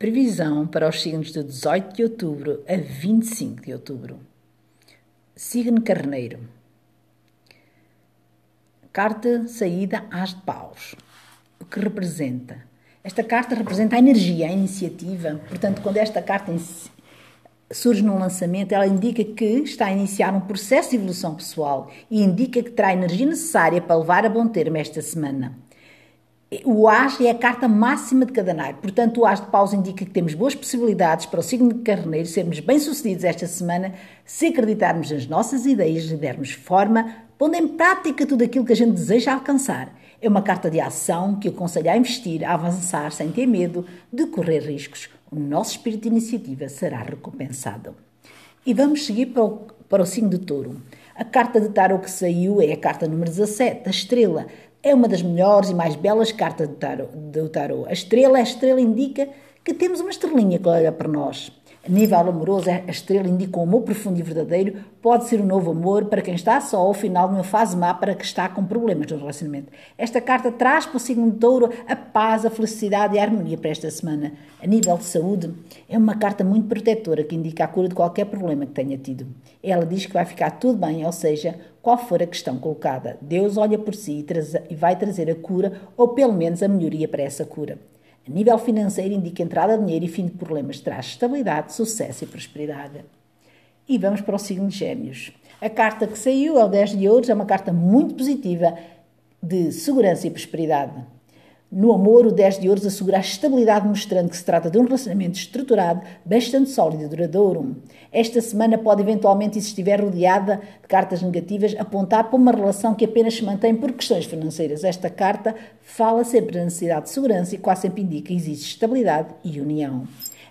Previsão para os signos de 18 de outubro a 25 de outubro. Signo Carneiro. Carta saída às de paus. O que representa? Esta carta representa a energia, a iniciativa. Portanto, quando esta carta surge num lançamento, ela indica que está a iniciar um processo de evolução pessoal e indica que terá a energia necessária para levar a bom termo esta semana. O As é a carta máxima de cada naipe. Portanto, o As de Paus indica que temos boas possibilidades para o signo de Carneiro sermos bem-sucedidos esta semana se acreditarmos nas nossas ideias e dermos forma, pondo em prática tudo aquilo que a gente deseja alcançar. É uma carta de ação que aconselha a investir, a avançar sem ter medo de correr riscos. O nosso espírito de iniciativa será recompensado. E vamos seguir para o, para o signo de touro. A carta de tarot que saiu é a carta número 17, a estrela. É uma das melhores e mais belas cartas do tarot. A estrela, a estrela indica que temos uma estrelinha que olha para nós. Nível amoroso, a estrela indica um amor profundo e verdadeiro. Pode ser um novo amor para quem está só ao final de uma fase má para que está com problemas no relacionamento. Esta carta traz para o signo de touro a paz, a felicidade e a harmonia para esta semana. A nível de saúde, é uma carta muito protetora que indica a cura de qualquer problema que tenha tido. Ela diz que vai ficar tudo bem, ou seja, qual for a questão colocada. Deus olha por si e vai trazer a cura ou pelo menos a melhoria para essa cura. A nível financeiro, indica entrada de dinheiro e fim de problemas, traz estabilidade, sucesso e prosperidade. E vamos para o signo de Gêmeos. A carta que saiu é o 10 de Ouros, é uma carta muito positiva de segurança e prosperidade. No amor, o 10 de ouros assegura a estabilidade, mostrando que se trata de um relacionamento estruturado, bastante sólido e duradouro. Esta semana pode eventualmente, se estiver rodeada de cartas negativas, apontar para uma relação que apenas se mantém por questões financeiras. Esta carta fala sempre da necessidade de segurança e quase sempre indica que existe estabilidade e união.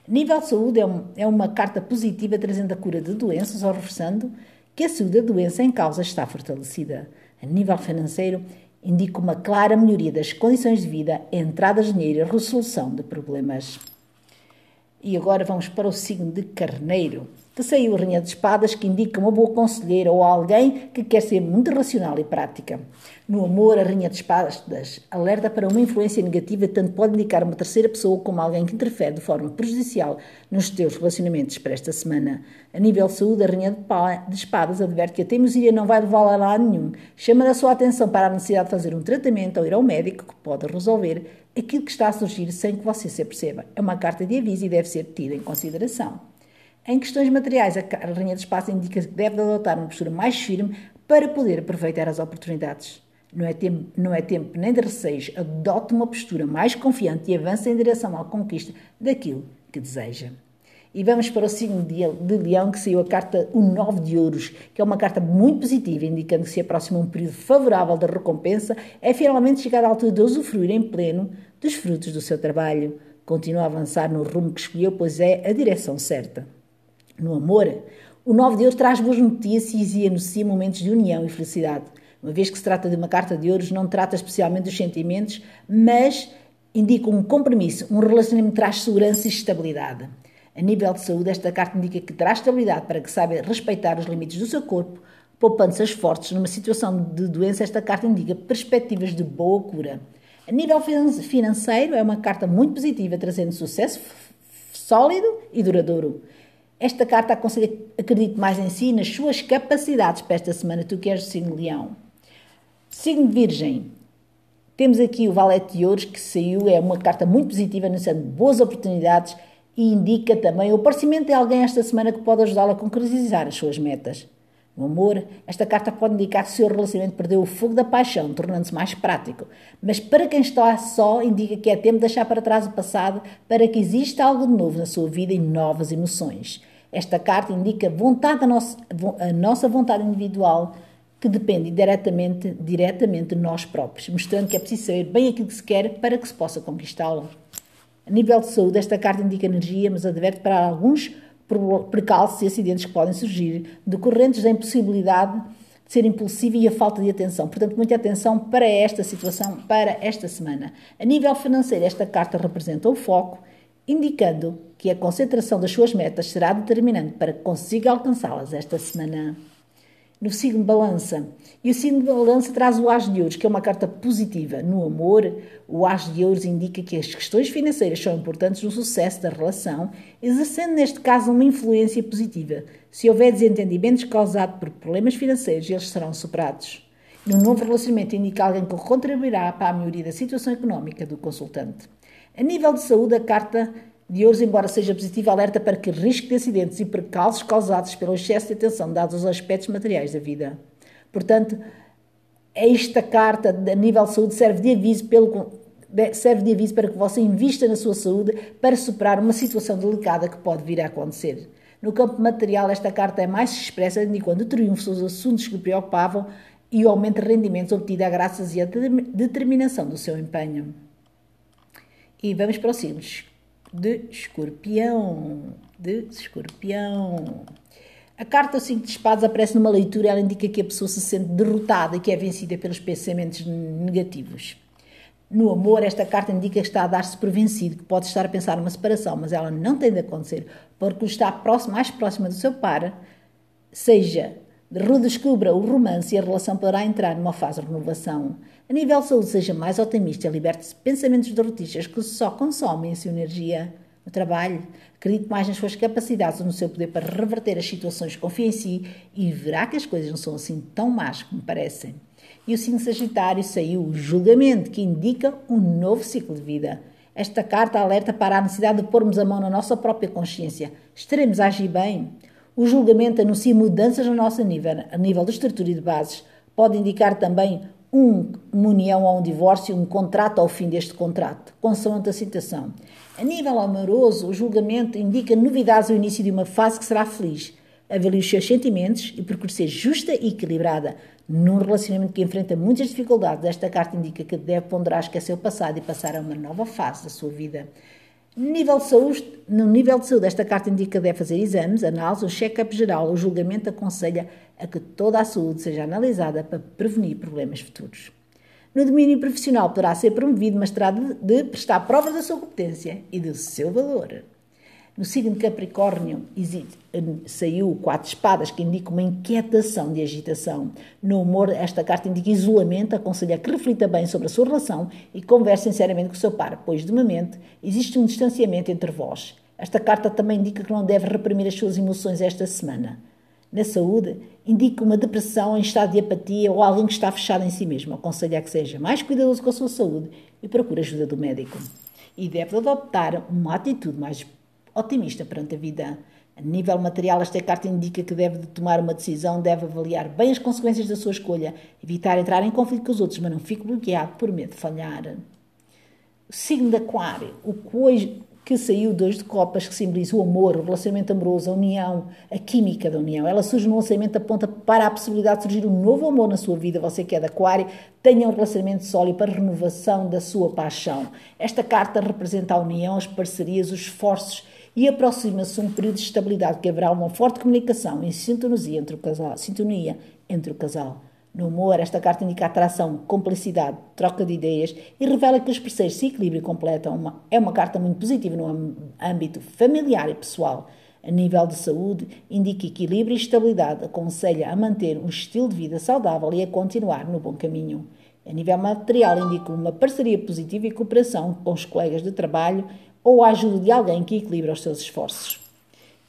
Nível de saúde é, um, é uma carta positiva trazendo a cura de doenças ou reforçando que a saúde da doença em causa está fortalecida. A nível financeiro, indica uma clara melhoria das condições de vida, entradas de dinheiro e resolução de problemas. E agora vamos para o signo de Carneiro, que saiu Rainha de Espadas, que indica uma boa conselheira ou alguém que quer ser muito racional e prática. No amor, a Rainha de Espadas alerta para uma influência negativa, tanto pode indicar uma terceira pessoa como alguém que interfere de forma prejudicial nos teus relacionamentos para esta semana. A nível de saúde, a Rainha de Espadas adverte que a teimosia não vai levá-la a lado nenhum. Chama a sua atenção para a necessidade de fazer um tratamento ou ir ao médico que pode resolver aquilo que está a surgir sem que você se aperceba. É uma carta de aviso e deve ser tida em consideração. Em questões materiais, a Rainha de Espadas indica que deve adotar uma postura mais firme para poder aproveitar as oportunidades. Não é, tempo, não é tempo nem de receios, adote uma postura mais confiante e avance em direção à conquista daquilo que deseja. E vamos para o signo de Leão, que saiu a carta O Nove de Ouros, que é uma carta muito positiva, indicando que se aproxima um período favorável da recompensa, é finalmente chegar à altura de usufruir em pleno dos frutos do seu trabalho. Continua a avançar no rumo que escolheu, pois é a direção certa. No amor, o Nove de Ouros traz boas notícias e anuncia momentos de união e felicidade. Uma vez que se trata de uma carta de ouros, não trata especialmente dos sentimentos, mas indica um compromisso, um relacionamento que traz segurança e estabilidade. A nível de saúde, esta carta indica que terá estabilidade para que saiba respeitar os limites do seu corpo, poupando-se esforços numa situação de doença. Esta carta indica perspectivas de boa cura. A nível financeiro, é uma carta muito positiva, trazendo sucesso sólido e duradouro. Esta carta aconselha acredite mais em si, nas suas capacidades para esta semana, tu queres signo leão. Signo de Virgem. Temos aqui o Valete de Ouros, que saiu, é uma carta muito positiva, anunciando boas oportunidades e indica também o aparecimento de alguém esta semana que pode ajudá-la a concretizar as suas metas. No amor, esta carta pode indicar que o seu relacionamento perdeu o fogo da paixão, tornando-se mais prático. Mas para quem está só, indica que é tempo de deixar para trás o passado para que exista algo de novo na sua vida e novas emoções. Esta carta indica vontade, a, nossa, a nossa vontade individual que depende diretamente, diretamente de nós próprios, mostrando que é preciso saber bem aquilo que se quer para que se possa conquistá-lo. A nível de saúde, esta carta indica energia, mas adverte para alguns precalços e acidentes que podem surgir, decorrentes da impossibilidade de ser impulsivo e a falta de atenção. Portanto, muita atenção para esta situação, para esta semana. A nível financeiro, esta carta representa o foco, indicando que a concentração das suas metas será determinante para que consiga alcançá-las esta semana. no signo balança. E o signo balança traz o as de ouros, que é uma carta positiva. No amor, o as de ouros indica que as questões financeiras são importantes no sucesso da relação, exercendo neste caso uma influência positiva. Se houver desentendimentos causados por problemas financeiros, eles serão superados. No novo relacionamento indica alguém que contribuirá para a melhoria da situação económica do consultante. A nível de saúde, a carta de ouros, embora seja positiva, alerta para que risco de acidentes e percalços causados pelo excesso de atenção dados aos aspectos materiais da vida. Portanto, esta carta a nível de saúde serve de aviso pelo, serve de aviso para que você invista na sua saúde para superar uma situação delicada que pode vir a acontecer. No campo material, esta carta é mais expressa indicando o triunfo sobre os assuntos que o preocupavam e o aumento de rendimentos obtido graças à determinação do seu empenho. E vamos para o signo de escorpião. De escorpião. A carta 5 de espadas aparece numa leitura, ela indica que a pessoa se sente derrotada e que é vencida pelos pensamentos negativos. No amor, esta carta indica que está a dar-se por vencido, que pode estar a pensar numa separação, mas ela não tem de acontecer, porque está próximo, mais próxima do seu par, seja redescubra o romance e a relação poderá entrar numa fase de renovação. A nível de saúde, seja mais otimista, liberte-se de pensamentos derrotistas que só consomem a sua energia. No trabalho, acredite mais nas suas capacidades ou no seu poder para reverter as situações, confie em si e verá que as coisas não são assim tão más como parecem. E o signo Sagitário saiu o julgamento, que indica um novo ciclo de vida. Esta carta alerta para a necessidade de pormos a mão na nossa própria consciência. Estaremos a agir bem? O julgamento anuncia mudanças no nosso nível, a nível de estrutura e de bases. Pode indicar também um, uma união ou um divórcio, um contrato ao fim deste contrato, consoante a citação. A nível amoroso, o julgamento indica novidades ao início de uma fase que será feliz. Avalie os seus sentimentos e procure ser justa e equilibrada. Num relacionamento que enfrenta muitas dificuldades, esta carta indica que deve ponderar esquecer o passado e passar a uma nova fase da sua vida. Nível de saúde, no nível de saúde, esta carta indica que deve fazer exames, análise, um check-up geral. O julgamento aconselha a que toda a saúde seja analisada para prevenir problemas futuros. No domínio profissional poderá ser promovido, mas terá de, de prestar prova da sua competência e do seu valor. No signo de Capricórnio saiu quatro espadas, que indica uma inquietação de agitação. No humor, esta carta indica isolamento, aconselha que reflita bem sobre a sua relação e converse sinceramente com o seu par, pois, de momento, existe um distanciamento entre vós. Esta carta também indica que não deve reprimir as suas emoções esta semana. Na saúde, indica uma depressão em estado de apatia ou alguém que está fechado em si mesmo. Aconselha que seja mais cuidadoso com a sua saúde e procure ajuda do médico. E deve adoptar uma atitude mais otimista perante a vida. A nível material, esta carta indica que deve tomar uma decisão, deve avaliar bem as consequências da sua escolha, evitar entrar em conflito com os outros, mas não fique bloqueado por medo de falhar. O signo de Aquário, o coelho que saiu dois de copas, que simboliza o amor, o relacionamento amoroso, a união, a química da união. Ela surge no lançamento, aponta para a possibilidade de surgir um novo amor na sua vida. Você que é de Aquário, tenha um relacionamento sólido para renovação da sua paixão. Esta carta representa a união, as parcerias, os esforços e aproxima-se um período de estabilidade que haverá uma forte comunicação e sintonia entre o casal. Sintonia entre o casal. No humor, esta carta indica atração, complicidade, troca de ideias e revela que os parceiros se equilibram e completam. Uma, é uma carta muito positiva no âmbito familiar e pessoal. A nível de saúde, indica equilíbrio e estabilidade, aconselha a manter um estilo de vida saudável e a continuar no bom caminho. A nível material, indica uma parceria positiva e cooperação com os colegas de trabalho ou a ajuda de alguém que equilibra os seus esforços.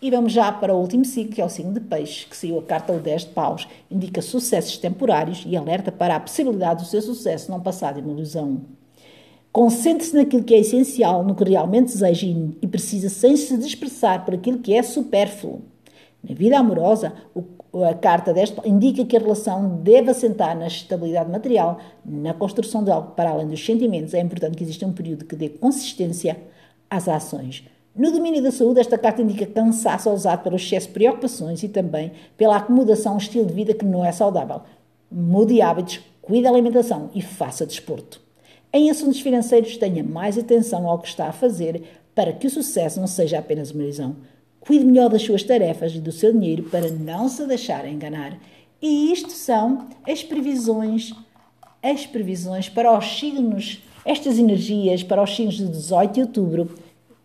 E vamos já para o último signo, que é o signo de peixe, que saiu a carta o 10 de paus, indica sucessos temporários e alerta para a possibilidade do seu sucesso não passar de uma ilusão. Concentre-se naquilo que é essencial, no que realmente deseja e precisa, sem se dispersar por aquilo que é supérfluo. Na vida amorosa, a carta 10 indica que a relação deve assentar na estabilidade material, na construção de algo para além dos sentimentos. É importante que exista um período que dê consistência às ações. No domínio da saúde, esta carta indica cansaço causado pelo excesso de preocupações e também pela acomodação um estilo de vida que não é saudável. Mude hábitos, cuide da alimentação e faça desporto. Em assuntos financeiros, tenha mais atenção ao que está a fazer para que o sucesso não seja apenas uma ilusão. Cuide melhor das suas tarefas e do seu dinheiro para não se deixar enganar. E isto são as previsões, as previsões para os signos estas energias para os signos de 18 de outubro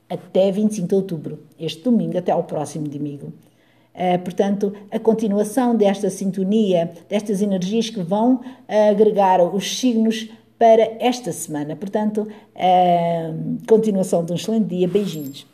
até 25 de outubro, este domingo até ao próximo domingo. Uh, portanto, a continuação desta sintonia, destas energias que vão uh, agregar os signos para esta semana. Portanto, uh, continuação de um excelente dia. Beijinhos.